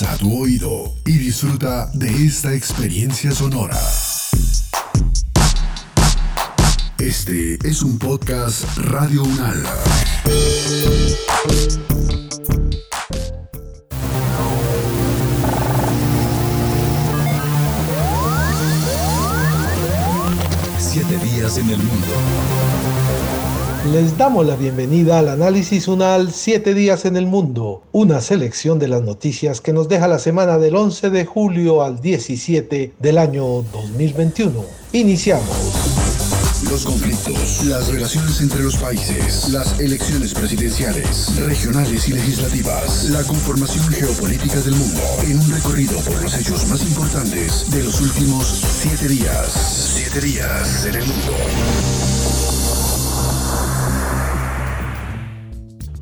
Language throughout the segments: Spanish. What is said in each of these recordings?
Agudiza tu oído y disfruta de esta experiencia sonora. Este es un podcast Radio Unal. Siete días en el mundo. Les damos la bienvenida al análisis UNAL 7 días en el mundo, una selección de las noticias que nos deja la semana del 11 de julio al 17 del año 2021. Iniciamos. Los conflictos, las relaciones entre los países, las elecciones presidenciales, regionales y legislativas, la conformación geopolítica del mundo, en un recorrido por los hechos más importantes de los últimos siete días. Siete días en el mundo.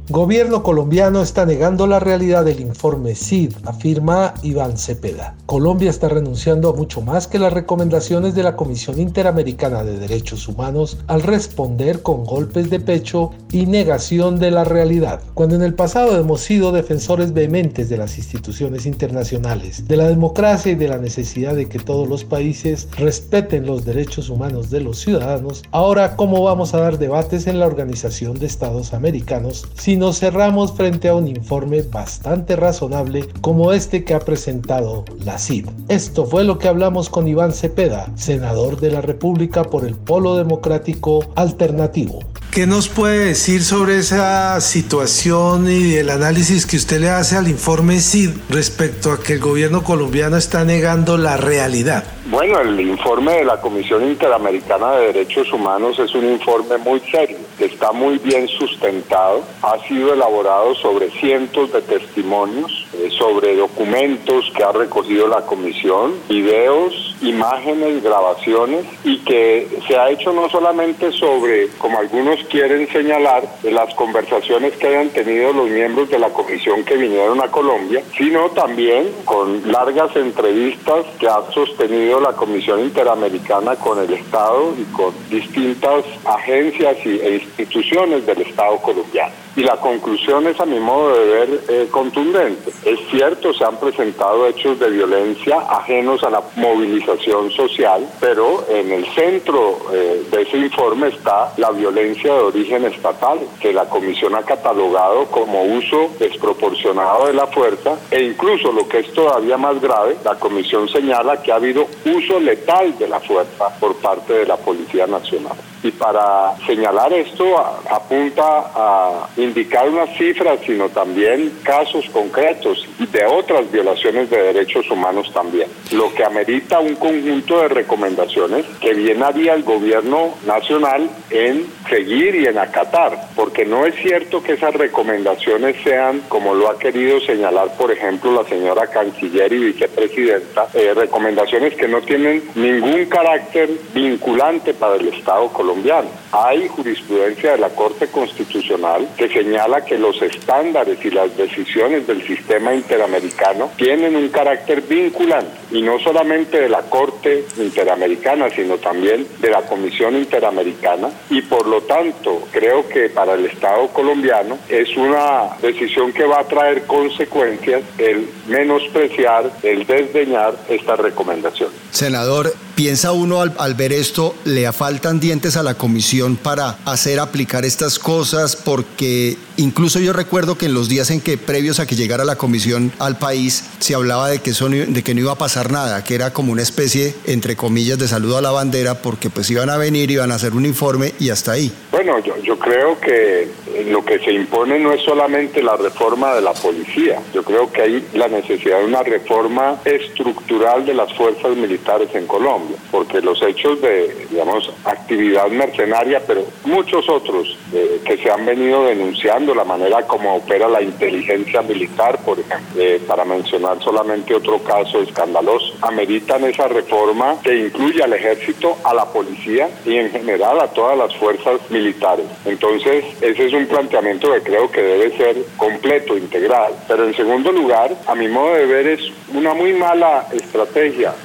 Gobierno colombiano está negando la realidad del informe CID, afirma Iván Cepeda. Colombia está renunciando a mucho más que las recomendaciones de la Comisión Interamericana de Derechos Humanos al responder con golpes de pecho y negación de la realidad. Cuando en el pasado hemos sido defensores vehementes de las instituciones internacionales, de la democracia y de la necesidad de que todos los países respeten los derechos humanos de los ciudadanos, ahora cómo vamos a dar debates en la Organización de Estados Americanos si nos cerramos frente a un informe bastante razonable como este que ha presentado la CID. Esto fue lo que hablamos con Iván Cepeda, senador de la República por el Polo Democrático Alternativo. ¿Qué nos puede decir sobre esa situación y el análisis que usted le hace al informe CID respecto a que el gobierno colombiano está negando la realidad? Bueno, el informe de la Comisión Interamericana de Derechos Humanos es un informe muy serio, que está muy bien sustentado, ha sido elaborado sobre cientos de testimonios, eh, sobre documentos que ha recogido la Comisión, videos, imágenes, grabaciones, y que se ha hecho no solamente sobre, como algunos quieren señalar, las conversaciones que hayan tenido los miembros de la Comisión que vinieron a Colombia, sino también con largas entrevistas que ha sostenido la Comisión Interamericana con el Estado y con distintas agencias e instituciones del Estado colombiano. Y la conclusión es, a mi modo de ver, eh, contundente. Es cierto, se han presentado hechos de violencia ajenos a la movilización social, pero en el centro eh, de ese informe está la violencia de origen estatal, que la Comisión ha catalogado como uso desproporcionado de la fuerza e incluso, lo que es todavía más grave, la Comisión señala que ha habido uso letal de la fuerza por parte de la Policía Nacional. Y para señalar esto apunta a indicar unas cifras, sino también casos concretos de otras violaciones de derechos humanos también. Lo que amerita un conjunto de recomendaciones que bien haría el gobierno nacional en seguir y en acatar, porque no es cierto que esas recomendaciones sean, como lo ha querido señalar, por ejemplo, la señora canciller y vicepresidenta, eh, recomendaciones que no tienen ningún carácter vinculante para el Estado colombiano. Hay jurisprudencia de la Corte Constitucional que señala que los estándares y las decisiones del sistema interamericano tienen un carácter vinculante y no solamente de la Corte Interamericana, sino también de la Comisión Interamericana y por lo tanto creo que para el Estado colombiano es una decisión que va a traer consecuencias el menospreciar, el desdeñar esta recomendación. Senador, ¿piensa uno al, ver esto, le faltan dientes a la comisión para hacer aplicar estas cosas? Porque incluso yo recuerdo que en los días en que previos a que llegara la comisión al país, se hablaba de que, eso de que no iba a pasar nada, que era como una especie, entre comillas, de saludo a la bandera, porque pues iban a venir, iban a hacer un informe y hasta ahí. Bueno, yo, yo creo que lo que se impone no es solamente la reforma de la policía, yo creo que hay la necesidad de una reforma estructural de las fuerzas militares en Colombia, porque los hechos de, digamos, actividad mercenaria, pero muchos otros eh, que se han venido denunciando, la manera como opera la inteligencia militar, por ejemplo, eh, para mencionar solamente otro caso escandaloso, ameritan esa reforma que incluye al ejército, a la policía y en general a todas las fuerzas militares. Entonces, ese es un planteamiento que creo que debe ser completo, integral. Pero en segundo lugar, a mi modo de ver, es una muy mala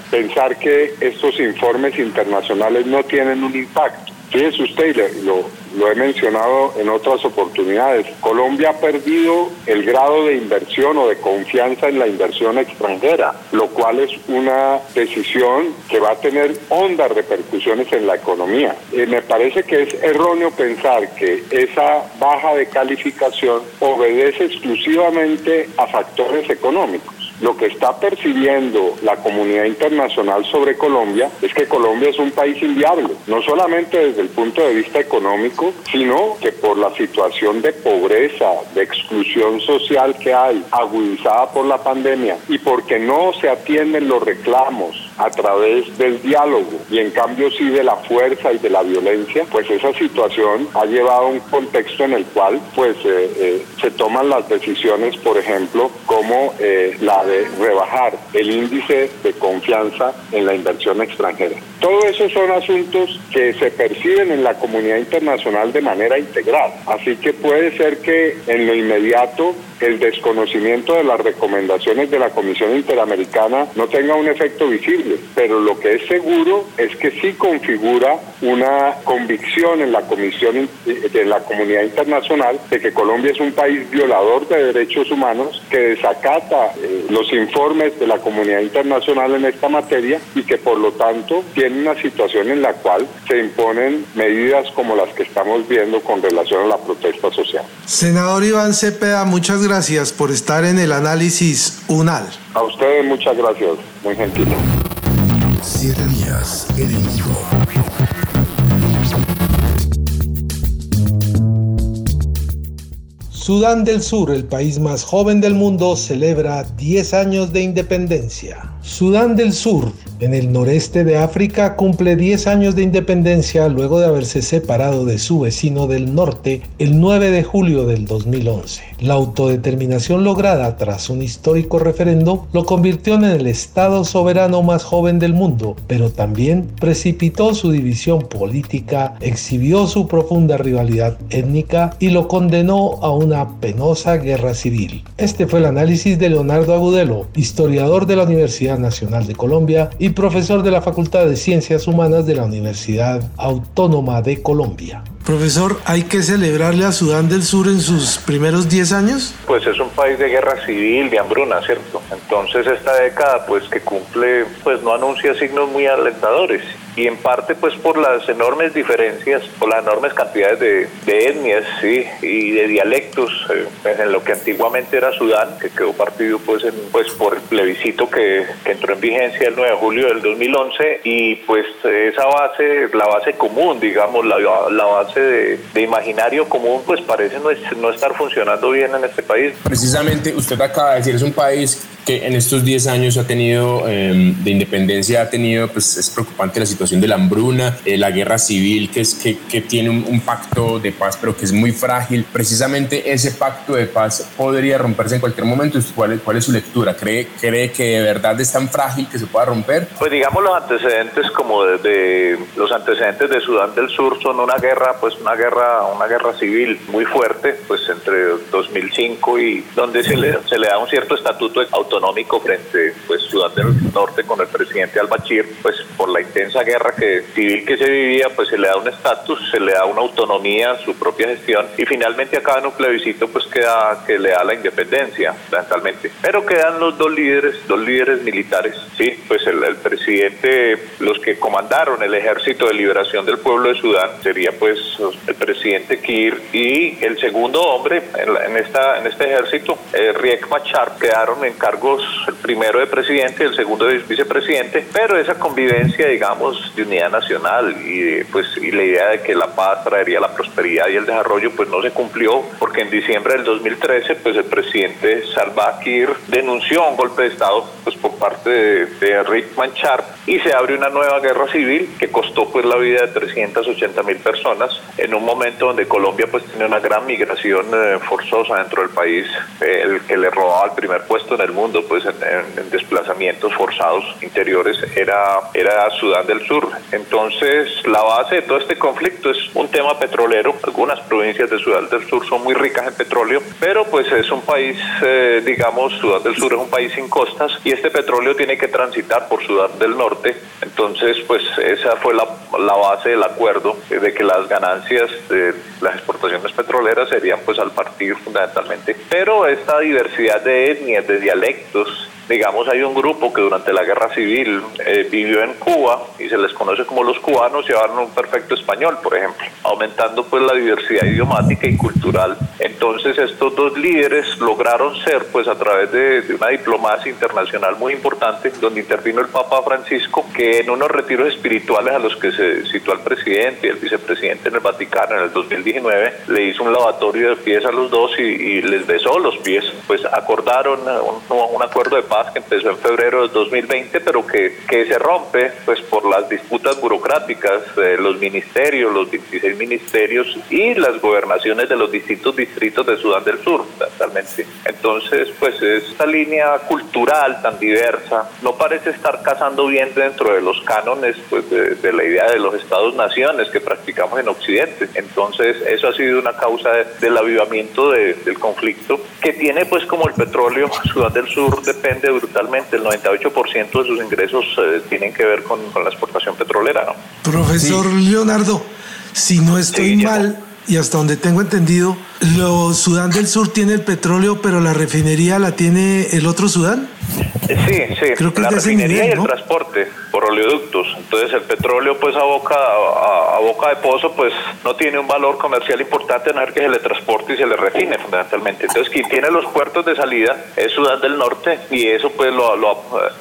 pensar que estos informes internacionales no tienen un impacto. Fíjese usted, lo lo he mencionado en otras oportunidades, Colombia ha perdido el grado de inversión o de confianza en la inversión extranjera, lo cual es una decisión que va a tener hondas repercusiones en la economía. Eh, me parece que es erróneo pensar que esa baja de calificación obedece exclusivamente a factores económicos. Lo que está percibiendo la comunidad internacional sobre Colombia es que Colombia es un país inviable, no solamente desde el punto de vista económico, sino que por la situación de pobreza, de exclusión social que hay, agudizada por la pandemia, y porque no se atienden los reclamos a través del diálogo. Y en cambio sí de la fuerza y de la violencia, pues esa situación ha llevado a un contexto en el cual pues eh, eh, se toman las decisiones, por ejemplo, como eh, la de rebajar el índice de confianza en la inversión extranjera. Todo eso son asuntos que se perciben en la comunidad internacional de manera integral, así que puede ser que en lo inmediato el desconocimiento de las recomendaciones de la Comisión Interamericana no tenga un efecto visible, pero lo que es seguro es que sí configura una convicción en la Comisión de la comunidad internacional de que Colombia es un país violador de derechos humanos que desacata eh, los informes de la comunidad internacional en esta materia y que por lo tanto tiene una situación en la cual se imponen medidas como las que estamos viendo con relación a la protesta social. Senador Iván Cepeda, muchas gracias gracias por estar en el análisis UNAL. A ustedes muchas gracias, muy gentil. Siete días en el Sudán del Sur, el país más joven del mundo, celebra 10 años de independencia. Sudán del Sur, en el noreste de África, cumple 10 años de independencia luego de haberse separado de su vecino del norte el 9 de julio del 2011. La autodeterminación lograda tras un histórico referendo lo convirtió en el Estado soberano más joven del mundo, pero también precipitó su división política, exhibió su profunda rivalidad étnica y lo condenó a una penosa guerra civil. Este fue el análisis de Leonardo Agudelo, historiador de la Universidad Nacional de Colombia y profesor de la Facultad de Ciencias Humanas de la Universidad Autónoma de Colombia. Profesor, ¿hay que celebrarle a Sudán del Sur en sus primeros 10 años? Pues es un país de guerra civil, de hambruna, ¿cierto? Entonces esta década, pues que cumple, pues no anuncia signos muy alentadores y en parte pues por las enormes diferencias, por las enormes cantidades de, etnias ¿sí? y de dialectos eh, en lo que antiguamente era Sudán, que quedó partido pues, en, pues por el plebiscito que, que, entró en vigencia el 9 de julio del 2011 y pues esa base, la base común, digamos, la, la base de, de, imaginario común pues parece no, no estar funcionando bien en este país. Precisamente usted acaba de decir, es un país que en estos 10 años ha tenido em, de independencia, ha tenido, pues es preocupante la situación de la hambruna, eh, la guerra civil, que, es, que, que tiene un, pacto de paz, pero que es muy frágil. Precisamente ese pacto de paz podría romperse en cualquier momento. ¿Cuál es, cuál es su lectura? ¿Cree, ¿Cree que de verdad es tan frágil que se pueda romper? Pues digamos los antecedentes como desde los antecedentes de Sudán del Sur son una guerra, pues una guerra, una guerra civil muy fuerte, pues entre 2005 y donde se le, se le da un cierto estatuto de autonómico frente pues Sudán del Norte con el presidente al-Bashir, pues por la intensa guerra que civil que se vivía, pues se le da un estatus, se le da una autonomía, su propia gestión y finalmente acaba en un plebiscito pues que, que le da la independencia fundamentalmente. Pero quedan los dos líderes, dos líderes militares, sí, pues el, presidente, los que comandaron el ejército de liberación del pueblo de Sudán sería pues el presidente Kir y el segundo hombre en, esta, en este ejército, eh, Riek Machar, quedaron en cargo el primero de presidente, el segundo de vicepresidente, pero esa convivencia, digamos, de unidad nacional y, pues, y la idea de que la paz traería la prosperidad y el desarrollo, pues no se cumplió, porque en diciembre del 2013, pues el presidente Salva Kiir denunció un golpe de Estado pues, por parte de, Rick Manchar y se abre una nueva guerra civil que costó pues la vida de 380 mil personas en un momento donde Colombia pues tiene una gran migración eh, forzosa dentro del país, el que le robaba el primer puesto en el mundo mundo, pues en, desplazamientos forzados interiores, era, era Sudán del Sur. Entonces, la base de todo este conflicto es un tema petrolero. Algunas provincias de Sudán del Sur son muy ricas en petróleo, pero pues es un país, eh, digamos, Sudán del Sur es un país sin costas y este petróleo tiene que transitar por Sudán del Norte. Entonces, pues esa fue la, la base del acuerdo de que las ganancias de las exportaciones petroleras serían pues al partir fundamentalmente. Pero esta diversidad de etnias, de dialectos, proyectos digamos, hay un grupo que durante la guerra civil eh, vivió en Cuba y se les conoce como los cubanos y hablan un perfecto español, por ejemplo, aumentando pues la diversidad idiomática y cultural. Entonces estos dos líderes lograron ser, pues a través de, una diplomacia internacional muy importante, donde intervino el Papa Francisco, que en unos retiros espirituales a los que se situó el presidente y el vicepresidente en el Vaticano en el 2019, le hizo un lavatorio de pies a los dos y, les besó los pies, pues acordaron un, un acuerdo de paz que empezó en febrero de 2020, pero que, que se rompe pues por las disputas burocráticas de los ministerios, los 16 ministerios y las gobernaciones de los distintos distritos de Sudán del Sur, totalmente. Entonces, pues esta línea cultural tan diversa no parece estar casando bien dentro de los cánones pues, de, la idea de los estados-naciones que practicamos en Occidente. Entonces, eso ha sido una causa del avivamiento del conflicto que tiene pues como el petróleo, Sudán del Sur depende brutalmente. El 98% de sus ingresos eh, tienen que ver con, la exportación petrolera. ¿no? Profesor Leonardo, si no estoy mal, y hasta donde tengo entendido, lo Sudán del Sur tiene el petróleo, pero la refinería la tiene el otro Sudán. Sí, sí, Creo que la refinería y el transporte por oleoductos. Entonces el petróleo pues a boca a, boca de pozo pues no tiene un valor comercial importante en que se le transporte y se le refine fundamentalmente. Entonces quien tiene los puertos de salida es Sudán del Norte y eso pues lo,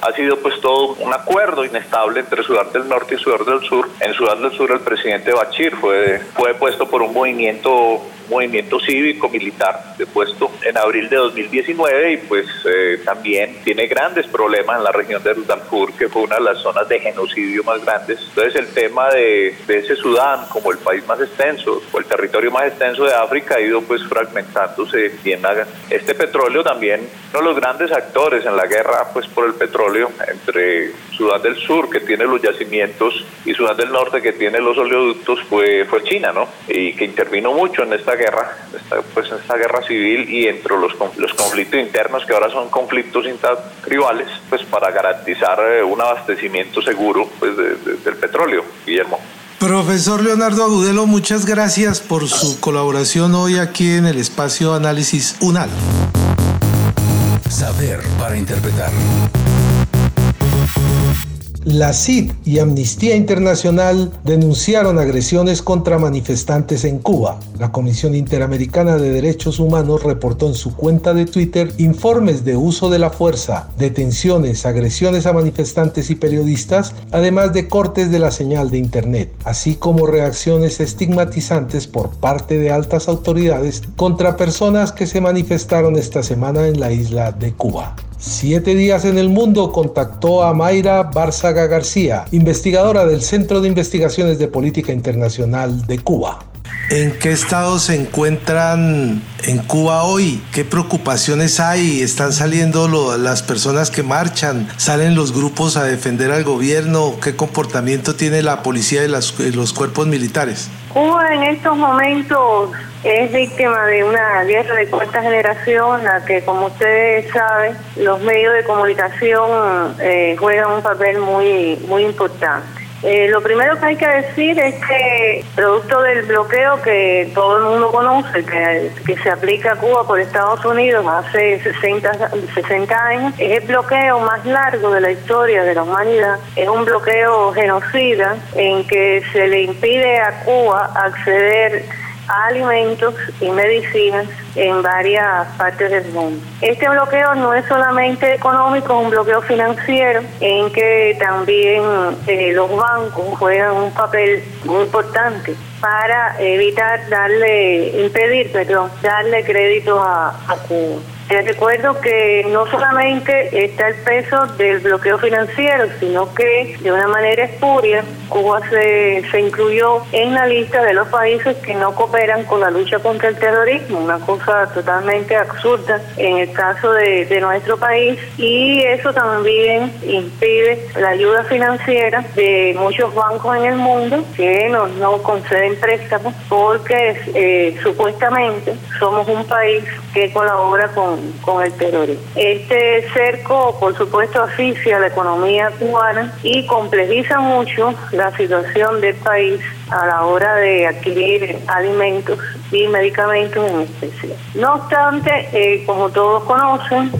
ha sido pues todo un acuerdo inestable entre Sudán del Norte y Sudán del Sur. En Sudán del Sur el presidente Bachir fue, fue puesto por un movimiento movimiento cívico militar depuesto en abril de 2019 y pues eh, también tiene grandes problemas en la región de Darfur, que fue una de las zonas de genocidio más grandes. Entonces el tema de, ese Sudán como el país más extenso o el territorio más extenso de África ha ido pues fragmentándose y en este petróleo también uno de los grandes actores en la guerra pues por el petróleo entre Sudán del Sur que tiene los yacimientos y Sudán del Norte que tiene los oleoductos fue, fue China, ¿no? Y que intervino mucho en esta guerra, esta, pues en esta guerra civil y entre los, los conflictos internos que ahora son conflictos tribales, pues para garantizar eh, un abastecimiento seguro pues del petróleo, Guillermo. Profesor Leonardo Agudelo, muchas gracias por su colaboración hoy aquí en el espacio Análisis UNAL. Saber para interpretar. La CID y Amnistía Internacional denunciaron agresiones contra manifestantes en Cuba. La Comisión Interamericana de Derechos Humanos reportó en su cuenta de Twitter informes de uso de la fuerza, detenciones, agresiones a manifestantes y periodistas, además de cortes de la señal de Internet, así como reacciones estigmatizantes por parte de altas autoridades contra personas que se manifestaron esta semana en la isla de Cuba. Siete días en el mundo contactó a Mayra Bárzaga García, investigadora del Centro de Investigaciones de Política Internacional de Cuba. ¿En qué estado se encuentran en Cuba hoy? ¿Qué preocupaciones hay? ¿Están saliendo las personas que marchan? ¿Salen los grupos a defender al gobierno? ¿Qué comportamiento tiene la policía y los cuerpos militares? Cuba en estos momentos es víctima de una guerra de cuarta generación, la que, como ustedes saben, los medios de comunicación eh, juegan un papel muy, muy importante. Eh, lo primero que hay que decir es que, producto del bloqueo que todo el mundo conoce, que, que se aplica a Cuba por Estados Unidos hace 60, 60 años, es el bloqueo más largo de la historia de la humanidad. Es un bloqueo genocida en que se le impide a Cuba acceder alimentos y medicinas en varias partes del mundo. Este bloqueo no es solamente económico, es un bloqueo financiero en que también eh, los bancos juegan un papel muy importante para evitar darle, impedir, perdón, darle crédito a, a Cuba. Te recuerdo que no solamente está el peso del bloqueo financiero, sino que de una manera espuria Cuba se, se incluyó en la lista de los países que no cooperan con la lucha contra el terrorismo, una cosa totalmente absurda en el caso de, de nuestro país y eso también impide la ayuda financiera de muchos bancos en el mundo que nos no conceden préstamos porque eh, supuestamente somos un país que colabora con, con el terrorismo. Este cerco, por supuesto, asfixia la economía cubana y complejiza mucho la situación del país a la hora de adquirir alimentos y medicamentos en especial. No obstante, eh, como todos conocen,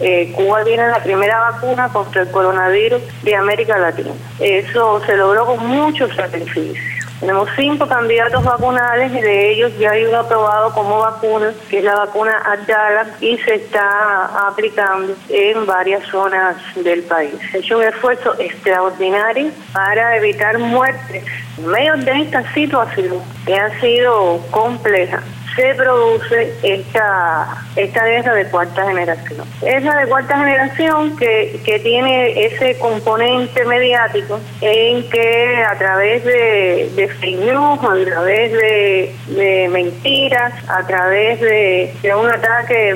eh, Cuba tiene la primera vacuna contra el coronavirus de América Latina. Eso se logró con muchos sacrificios. Tenemos cinco candidatos vacunales y de ellos ya hay uno aprobado como vacuna, que es la vacuna Abdala, y se está aplicando en varias zonas del país. Se ha hecho un esfuerzo extraordinario para evitar muertes en medio de esta situación que ha sido compleja se produce esta, esta guerra de cuarta generación. Esa de cuarta generación que, que tiene ese componente mediático en que a través de, de fake news, a través de, de mentiras, a través de, de un ataque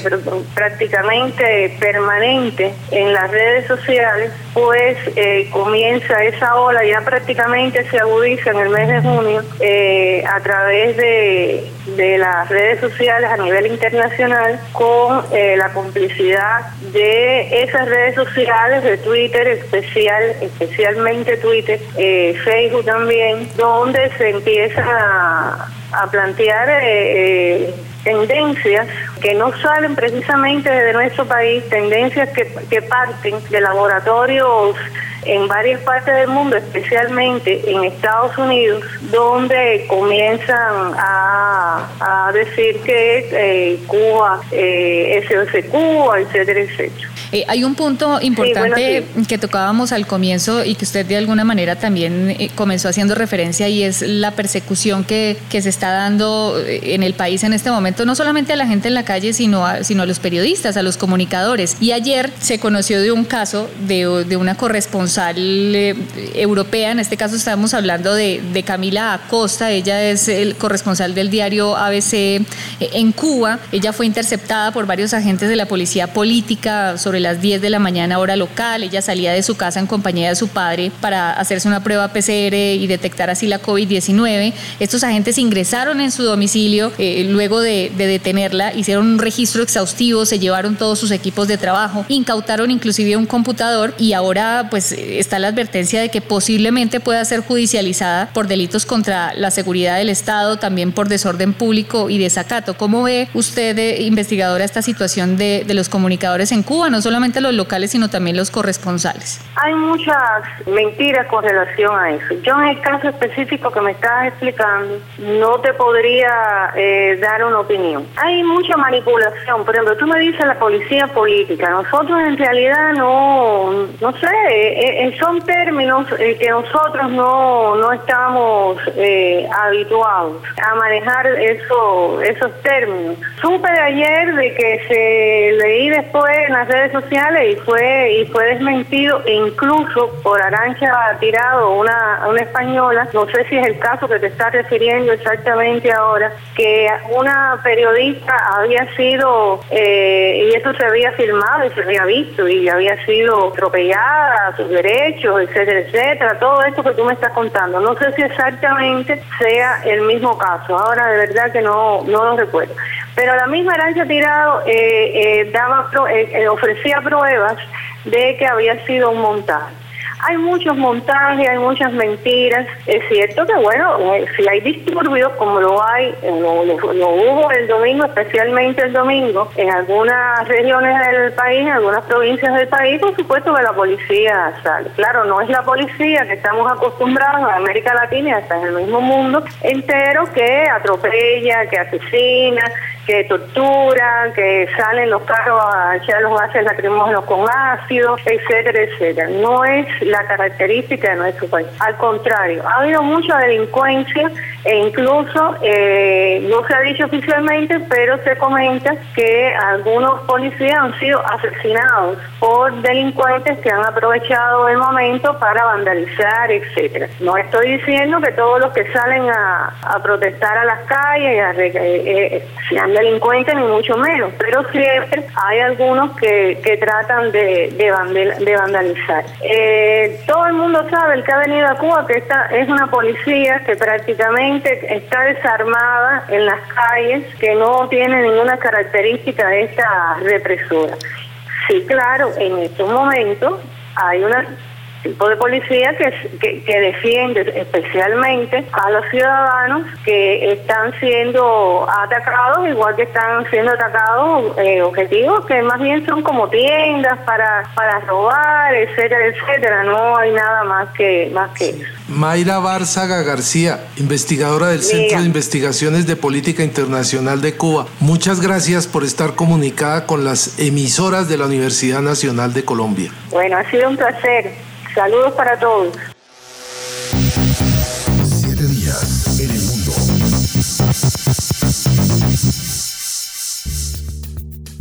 prácticamente permanente en las redes sociales, pues eh, comienza esa ola, ya prácticamente se agudiza en el mes de junio eh, a través de, de las redes sociales a nivel internacional con eh, la complicidad de esas redes sociales, de Twitter especial, especialmente Twitter, eh, Facebook también, donde se empieza a, a plantear eh, tendencias que no salen precisamente de nuestro país, tendencias que, que parten de laboratorios en varias partes del mundo, especialmente en Estados Unidos, donde comienzan a, a decir que eh, Cuba eh, es Cuba, etcétera, etcétera. Eh, hay un punto importante que tocábamos al comienzo y que usted de alguna manera también eh, comenzó haciendo referencia y es la persecución que, que, se está dando eh, en el país en este momento, no solamente a la gente en la calle, sino a, sino a los periodistas, a los comunicadores. Y ayer se conoció de un caso de, de una corresponsal eh, europea, en este caso estamos hablando de, de Camila Acosta, ella es el corresponsal del diario ABC en Cuba, ella fue interceptada por varios agentes de la policía política sobre las 10 de la mañana hora local. Ella salía de su casa en compañía de su padre para hacerse una prueba PCR y detectar así la COVID-19. Estos agentes ingresaron en su domicilio eh, luego de, de, detenerla, hicieron un registro exhaustivo, se llevaron todos sus equipos de trabajo, incautaron inclusive un computador y ahora pues está la advertencia de que posiblemente pueda ser judicializada por delitos contra la seguridad del Estado, también por desorden público y desacato. ¿Cómo ve usted, eh, investigadora, esta situación de, de los comunicadores en Cuba? No solamente los locales, sino también los corresponsales. Hay muchas mentiras con relación a eso. Yo en el caso específico que me estás explicando, no te podría eh, dar una opinión. Hay mucha manipulación. Por ejemplo, tú me dices la policía política. Nosotros en realidad no, no sé, eh, eh, son términos que nosotros no, no estamos habituados a manejar eso, esos términos. Supe de ayer de que se leí después en las redes sociales y fue y fue desmentido e incluso por Arancha Tirado, una, una española, no sé si es el caso que te estás refiriendo exactamente ahora, que una periodista había sido, eh, y eso se había filmado y se había visto, y había sido atropellada, sus derechos, etcétera, etcétera, todo esto que tú me estás contando. No sé si exactamente sea el mismo caso, ahora de verdad que no, no lo recuerdo. Pero la misma Arancha Tirado eh, eh, daba, eh, ofrecía pruebas de que había sido un montaje. Hay muchos montajes, hay muchas mentiras. Es cierto que, bueno, eh, si hay disturbios, como lo hay, lo, hubo el domingo, especialmente el domingo, en algunas regiones del país, en algunas provincias del país, por supuesto que la policía sale. Claro, no es la policía que estamos acostumbrados en América Latina y hasta en el mismo mundo entero que atropella, que asesina, que torturan, que salen los carros a echar los gases lacrimógenos con ácido, etcétera, etcétera. No es la característica de nuestro país. Al contrario, ha habido mucha delincuencia e incluso, eh, no se ha dicho oficialmente, pero se comenta que algunos policías han sido asesinados por delincuentes que han aprovechado el momento para vandalizar, etcétera. No estoy diciendo que todos los que salen a, protestar a las calles eh, eh, sean delincuentes, ni mucho menos, pero siempre hay algunos que, que tratan de, de, vandalizar. Eh, todo el mundo sabe, el que ha venido a Cuba, que esta es una policía que prácticamente está desarmada en las calles, que no tiene ninguna característica de esta represora. Sí, claro, en estos momentos hay una tipo de policía que, que, defiende especialmente a los ciudadanos que están siendo atacados, igual que están siendo atacados eh, objetivos que más bien son como tiendas para, para robar, etcétera, etcétera. No hay nada más que, más que eso. Mayra Bárzaga García, investigadora del Centro de Investigaciones de Política Internacional de Cuba. Muchas gracias por estar comunicada con las emisoras de la Universidad Nacional de Colombia. Bueno, ha sido un placer. Saludos para todos. Siete días en el mundo.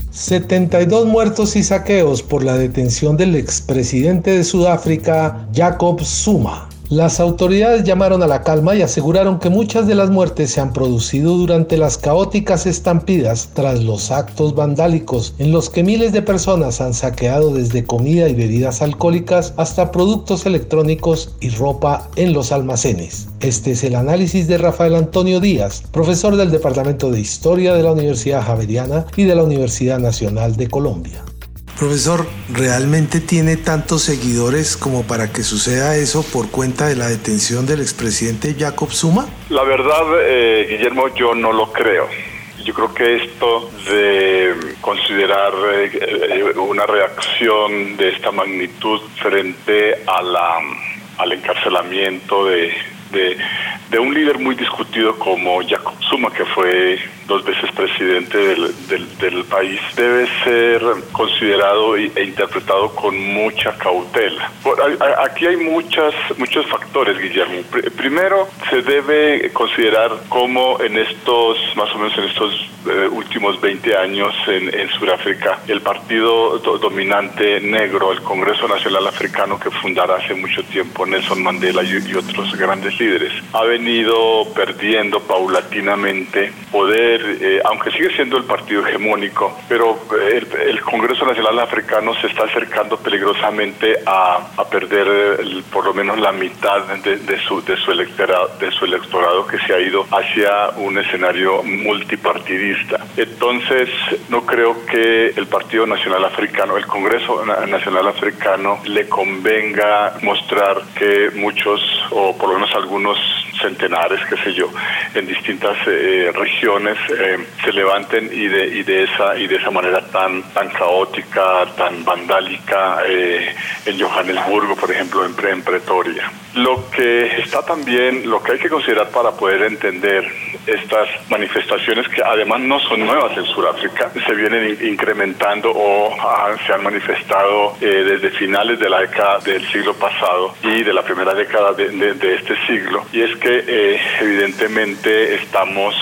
72 muertos y saqueos por la detención del expresidente de Sudáfrica, Jacob Zuma. Las autoridades llamaron a la calma y aseguraron que muchas de las muertes se han producido durante las caóticas estampidas tras los actos vandálicos en los que miles de personas han saqueado desde comida y bebidas alcohólicas hasta productos electrónicos y ropa en los almacenes. Este es el análisis de Rafael Antonio Díaz, profesor del Departamento de Historia de la Universidad Javeriana y de la Universidad Nacional de Colombia. Profesor, ¿realmente tiene tantos seguidores como para que suceda eso por cuenta de la detención del expresidente Jacob Zuma? La verdad, eh, Guillermo, yo no lo creo. Yo creo que esto de considerar eh, una reacción de esta magnitud frente a la, al encarcelamiento de, de, un líder muy discutido como Jacob Zuma, que fue dos veces presidente del, del, país, debe ser considerado e interpretado con mucha cautela. aquí hay muchas, muchos factores, Guillermo. Primero, se debe considerar cómo en estos, más o menos en estos eh, últimos 20 años en, en Sudáfrica, el partido dominante negro, el Congreso Nacional Africano que fundara hace mucho tiempo Nelson Mandela y otros grandes líderes, ha venido perdiendo paulatinamente poder eh, aunque sigue siendo el partido hegemónico, pero eh, el, Congreso Nacional Africano se está acercando peligrosamente a, perder por lo menos la mitad de, su, de, su electorado, de su electorado que se ha ido hacia un escenario multipartidista. Entonces, no creo que el Partido Nacional Africano, el Congreso Nacional Africano, le convenga mostrar que muchos, o por lo menos algunos centenares, qué sé yo, en distintas eh, regiones eh, se levanten y de, y de esa y de esa manera tan tan caótica, tan vandálica eh, en Johannesburgo, por ejemplo, en, en Pretoria. Lo que está también, lo que hay que considerar para poder entender estas manifestaciones que además no son nuevas en Sudáfrica, se vienen incrementando o se han manifestado eh, desde finales de la década del siglo pasado y de la primera década de, este siglo. Y es que evidentemente estamos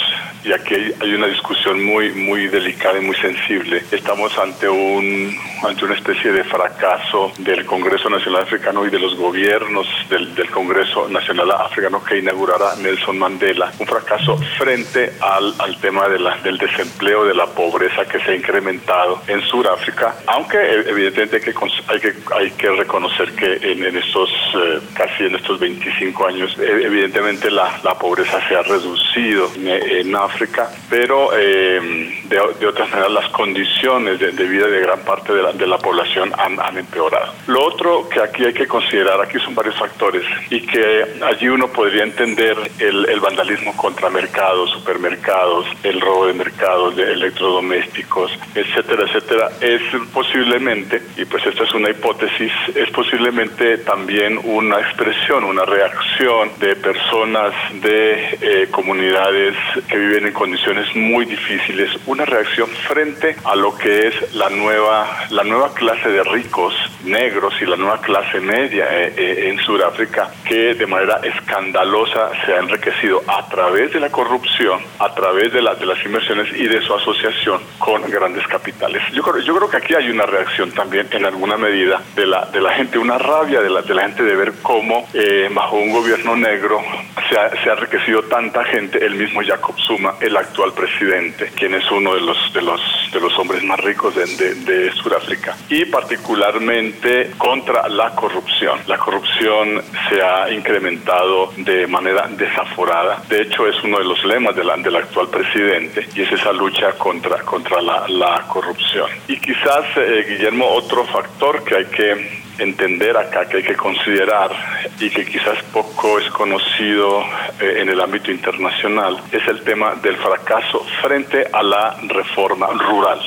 y aquí hay una discusión muy muy delicada y muy sensible. Estamos ante un ante una especie de fracaso del Congreso Nacional Africano y de los gobiernos del Congreso Nacional Africano que inaugurará Nelson Mandela. Un fracaso frente al, al tema de la, del desempleo, de la pobreza que se ha incrementado en Sudáfrica, aunque evidentemente hay que, hay que, hay que reconocer que en, en estos eh, casi en estos 25 años e, evidentemente la, la pobreza se ha reducido en, en África pero eh, de, otras maneras las condiciones de, vida de gran parte de la, de la población han, empeorado. Lo otro que aquí hay que considerar, aquí son varios factores, y que allí uno podría entender el, el vandalismo contra mercados, supermercados, el robo de mercados, de electrodomésticos, etcétera, etcétera, es posiblemente, y pues esta es una hipótesis, es posiblemente también una expresión, una reacción de personas de eh, comunidades que viven en condiciones muy difíciles, una reacción frente a lo que es la nueva, la nueva clase de ricos negros y la nueva clase media eh, eh, en Sudáfrica que de manera escandalosa se ha enriquecido a través de la corrupción, a través de, la, de las inversiones y de su asociación con grandes capitales. Yo creo, yo creo que aquí hay una reacción también en alguna medida de la, de la gente, una rabia de la, de la gente de ver cómo eh, bajo un gobierno negro se ha, se ha enriquecido tanta gente, el mismo Jacob Zuma, el actual presidente, quien es uno de los, de los, de los hombres más ricos de, de, de Sudáfrica, y particularmente contra la corrupción. La corrupción se ha incrementado de manera desaforada. De hecho, es uno de los lemas del, actual presidente y es esa lucha contra, contra la, la corrupción. Y quizás, eh, Guillermo, otro factor que hay que entender acá, que hay que considerar y que quizás poco es conocido eh, en el ámbito internacional, es el tema del fracaso frente a la reforma rural.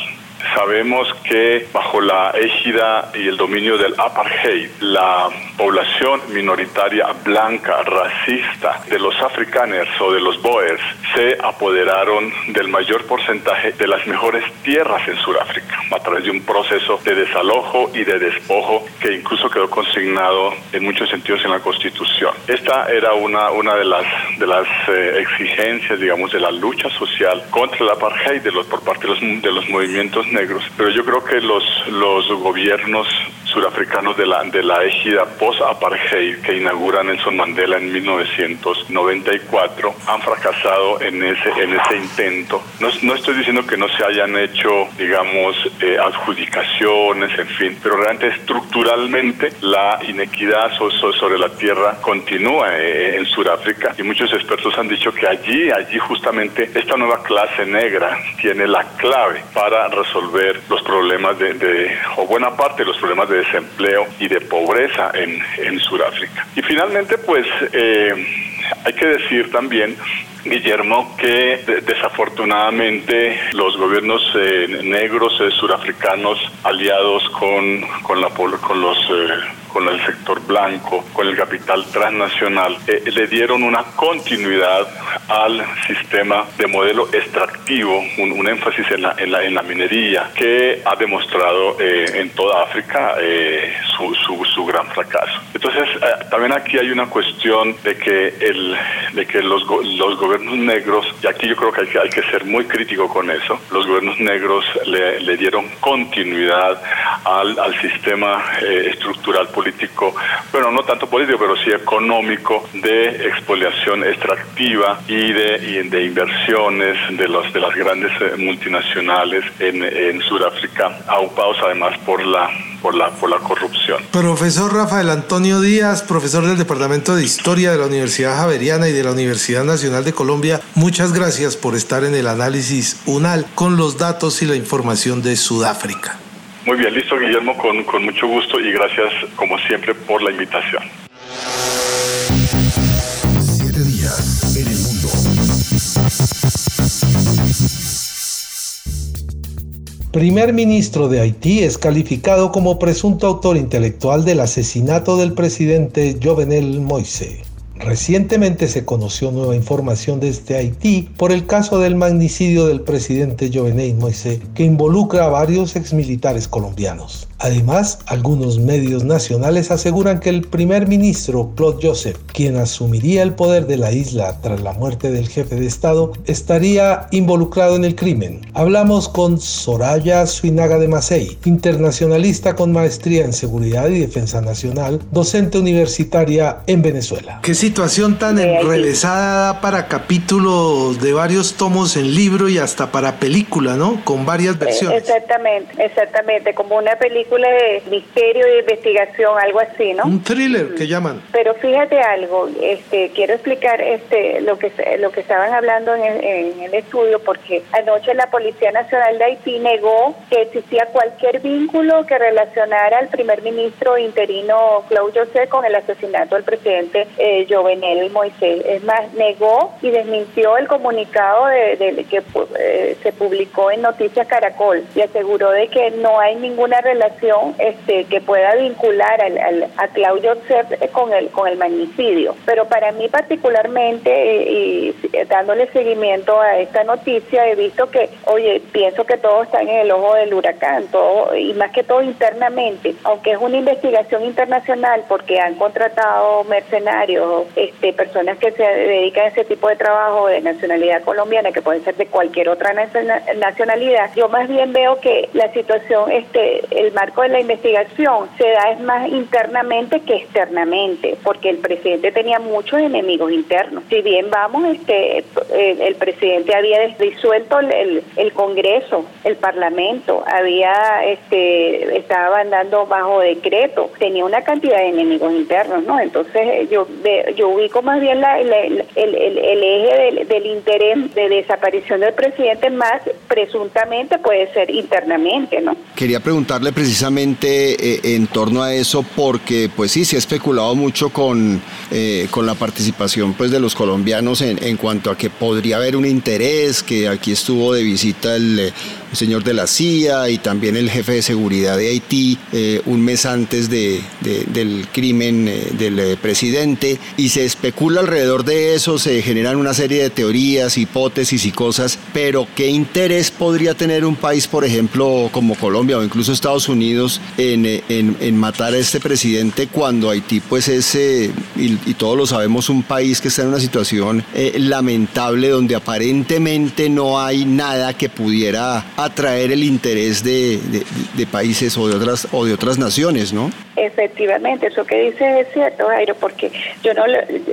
Sabemos que bajo la égida y el dominio del apartheid, la población minoritaria blanca, racista de los afrikaners o de los boers se apoderaron del mayor porcentaje de las mejores tierras en Sudáfrica a través de un proceso de desalojo y de despojo que incluso quedó consignado en muchos sentidos en la Constitución. Esta era una, una de las, de las eh, exigencias, digamos, de la lucha social contra el apartheid de los, por parte de los, de los movimientos pero yo creo que los, los gobiernos surafricanos de la, de la égida post-apartheid que inaugura Nelson Mandela en 1994 han fracasado en ese, en ese intento. No, no estoy diciendo que no se hayan hecho, digamos, eh, adjudicaciones, en fin, pero realmente estructuralmente la inequidad so, so, sobre la tierra continúa eh, en Sudáfrica y muchos expertos han dicho que allí, allí justamente esta nueva clase negra tiene la clave para resolver los problemas de, de o buena parte de los problemas de desempleo y de pobreza en, en Sudáfrica. Y finalmente, pues eh, hay que decir también Guillermo, que desafortunadamente los gobiernos eh, negros eh, surafricanos aliados con, con, la, con los eh, con el sector blanco, con el capital transnacional, eh, le dieron una continuidad al sistema de modelo extractivo, un, énfasis en la, en, la, en la, minería, que ha demostrado eh, en toda África eh, su, su, su, gran fracaso. Entonces, también aquí hay una cuestión de que, el, de que los, los gobiernos negros, y aquí yo creo que hay, que hay que ser muy crítico con eso, los gobiernos negros le, le dieron continuidad al, al sistema estructural político, bueno, no tanto político, pero sí económico, de expoliación extractiva y de, inversiones de, los, de las grandes multinacionales en, en Sudáfrica, aupados además por la, por, la, por la corrupción. Profesor Rafael Antonio Díaz, profesor del Departamento de Historia de la Universidad Javeriana y de la Universidad Nacional de Colombia, muchas gracias por estar en el análisis UNAL con los datos y la información de Sudáfrica. Muy bien, listo Guillermo, con, con mucho gusto y gracias como siempre por la invitación. Siete días en el mundo. Primer ministro de Haití es calificado como presunto autor intelectual del asesinato del presidente Jovenel Moise. Recientemente se conoció nueva información desde Haití por el caso del magnicidio del presidente Jovenel Moise que involucra a varios exmilitares colombianos. Además, algunos medios nacionales aseguran que el primer ministro Claude Joseph, quien asumiría el poder de la isla tras la muerte del jefe de Estado, estaría involucrado en el crimen. Hablamos con Soraya Suinaga de Macei, internacionalista con maestría en seguridad y defensa nacional, docente universitaria en Venezuela. ¿Qué situación tan enrevesada para capítulos de varios tomos en libro y hasta para película, ¿no? Con varias versiones. Exactamente, exactamente, como una película de misterio de investigación, algo así, ¿no? Un thriller que llaman. Pero fíjate algo, este, quiero explicar este, lo que lo que estaban hablando en el, en el estudio, porque anoche la Policía Nacional de Haití negó que existía cualquier vínculo que relacionara al primer ministro interino Claude José con el asesinato del presidente eh, Jovenel Moisés. Es más, negó y desmintió el comunicado de, que eh, se publicó en Noticias Caracol y aseguró de que no hay ninguna relación este, que pueda vincular al, a Claudio Sepp con el, con el magnicidio. Pero para mí particularmente, y, dándole seguimiento a esta noticia, he visto que, oye, pienso que todos están en el ojo del huracán, todo, y más que todo internamente, aunque es una investigación internacional porque han contratado mercenarios, este, personas que se dedican a ese tipo de trabajo de nacionalidad colombiana, que pueden ser de cualquier otra nacionalidad, yo más bien veo que la situación, este, el marco de la investigación se da es más internamente que externamente, porque el presidente tenía muchos enemigos internos. Si bien vamos, este, el, presidente había disuelto el, el, Congreso, el Parlamento, había, este, estaba andando bajo decreto, tenía una cantidad de enemigos internos, ¿no? Entonces yo, yo ubico más bien el, eje del, interés de desaparición del presidente más presuntamente puede ser internamente, ¿no? Quería preguntarle precisamente eh, en torno a eso porque pues sí, se ha especulado mucho con, eh, con la participación pues de los colombianos en cuanto a que podría haber un interés, que aquí estuvo de visita el, eh, señor de la CIA y también el jefe de seguridad de Haití un mes antes de, del crimen del presidente. Y se especula alrededor de eso, se generan una serie de teorías, hipótesis y cosas, pero ¿qué interés podría tener un país, por ejemplo, como Colombia o incluso Estados Unidos en, en, matar a este presidente cuando Haití pues es, eh, y, todos lo sabemos, un país que está en una situación eh, lamentable donde aparentemente no hay nada que pudiera atraer el interés de, países o de otras o de otras naciones, ¿no? Efectivamente, eso que dices es cierto, Jairo, porque yo no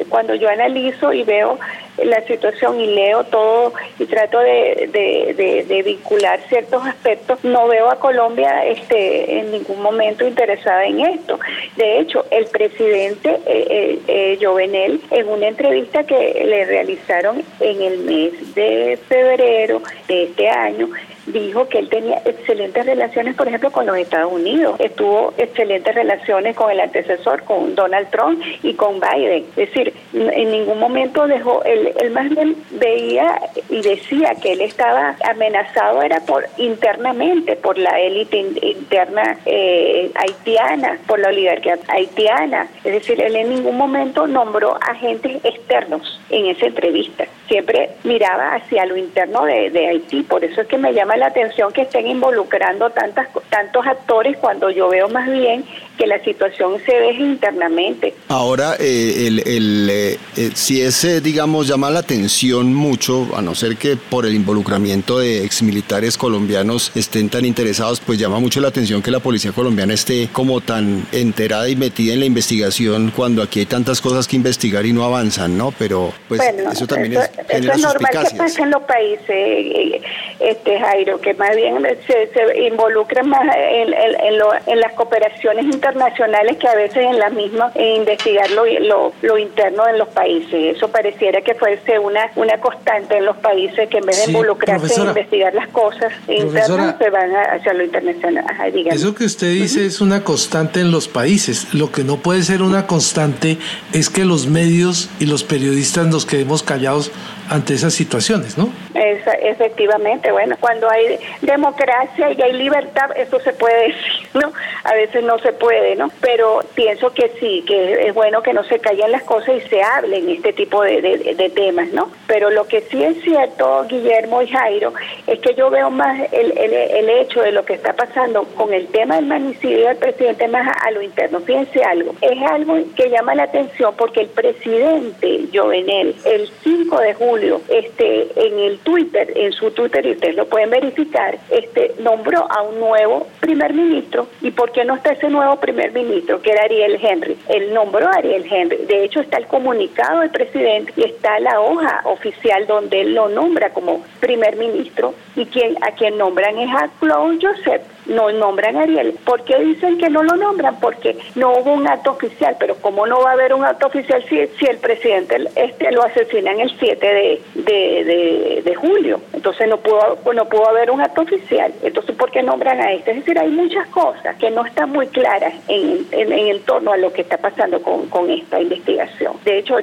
cuando yo analizo y veo la situación y leo todo y trato de, de, vincular ciertos aspectos, no veo a Colombia este, en ningún momento interesada en esto. De hecho, el presidente eh, eh, eh, Jovenel, en una entrevista que le realizaron en el mes de febrero de este año, dijo que él tenía excelentes relaciones, por ejemplo, con los Estados Unidos. Estuvo excelentes relaciones con el antecesor, con Donald Trump y con Biden. Es decir, en ningún momento dejó, él, él más bien veía y decía que él estaba amenazado era por internamente, por la élite interna eh, haitiana, por la oligarquía haitiana. Es decir, él en ningún momento nombró agentes externos en esa entrevista. Siempre miraba hacia lo interno de, de Haití. Por eso es que me llama la atención que estén involucrando tantas, tantos actores cuando yo veo más bien que la situación se deje internamente. Ahora, eh, el, el eh, eh, si es, digamos, llama la atención mucho, a no ser que por el involucramiento de exmilitares colombianos estén tan interesados, pues llama mucho la atención que la policía colombiana esté como tan enterada y metida en la investigación cuando aquí hay tantas cosas que investigar y no avanzan, ¿no? Pero pues eso también es, eso es normal que pasa en los países, este Que más bien se, se involucran más en, en las cooperaciones internacionales que a veces en la misma investigar lo, lo, interno en los países. Eso pareciera que fuese una, una constante en los países que en vez de involucrarse en investigar las cosas internas se van hacia lo internacional. eso que usted dice es una constante en los países. Lo que no puede ser una constante es que los medios y los periodistas nos quedemos callados ante esas situaciones, ¿no? efectivamente, bueno, cuando hay democracia y hay libertad, eso se puede decir, ¿no? A veces no se puede, ¿no? Pero pienso que sí, que es bueno que no se callen las cosas y se hablen este tipo de, temas, ¿no? Pero lo que sí es cierto, Guillermo y Jairo, es que yo veo más el, el, el hecho de lo que está pasando con el tema del magnicidio del presidente más a, lo interno. Fíjense algo, es algo que llama la atención porque el presidente Jovenel, el 5 de julio, este, en el Twitter, en su Twitter, y ustedes lo pueden este, nombró a un nuevo primer ministro. ¿Y por qué no está ese nuevo primer ministro, que era Ariel Henry? Él nombró a Ariel Henry. De hecho, está el comunicado del presidente y está la hoja oficial donde él lo nombra como primer ministro y quien, a quien nombran es a Claude Joseph no nombran a Ariel. ¿Por qué dicen que no lo nombran? Porque no hubo un acto oficial, pero ¿cómo no va a haber un acto oficial si, si el presidente este lo asesinan el 7 de, de, de, julio? Entonces no pudo, no pudo haber un acto oficial. Entonces, ¿por qué nombran a este? Es decir, hay muchas cosas que no están muy claras en, en, en torno a lo que está pasando con, con esta investigación. De hecho,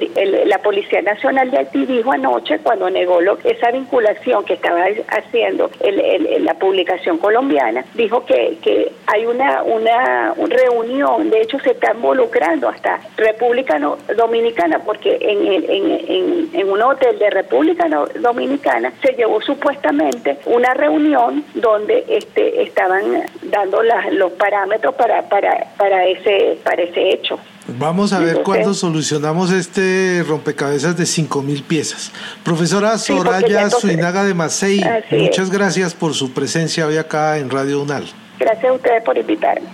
la Policía Nacional de Haití dijo anoche, cuando negó lo, esa vinculación que estaba haciendo el, la publicación colombiana, que, que hay una, una reunión, de hecho se está involucrando hasta República Dominicana, porque en, en, en, un hotel de República Dominicana se llevó supuestamente una reunión donde este, estaban dando las, los parámetros para, para, para, ese, para ese hecho. Vamos a ver cuándo solucionamos este rompecabezas de 5.000 piezas. Profesora Soraya Suinaga de Macei, muchas gracias por su presencia hoy acá en Radio UNAL. Gracias a ustedes por invitarme.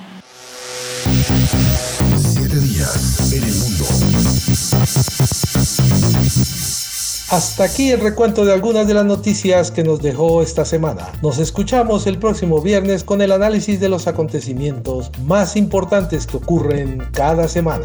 Siete días en el mundo. Hasta aquí el recuento de algunas de las noticias que nos dejó esta semana. Nos escuchamos el próximo viernes con el análisis de los acontecimientos más importantes que ocurren cada semana.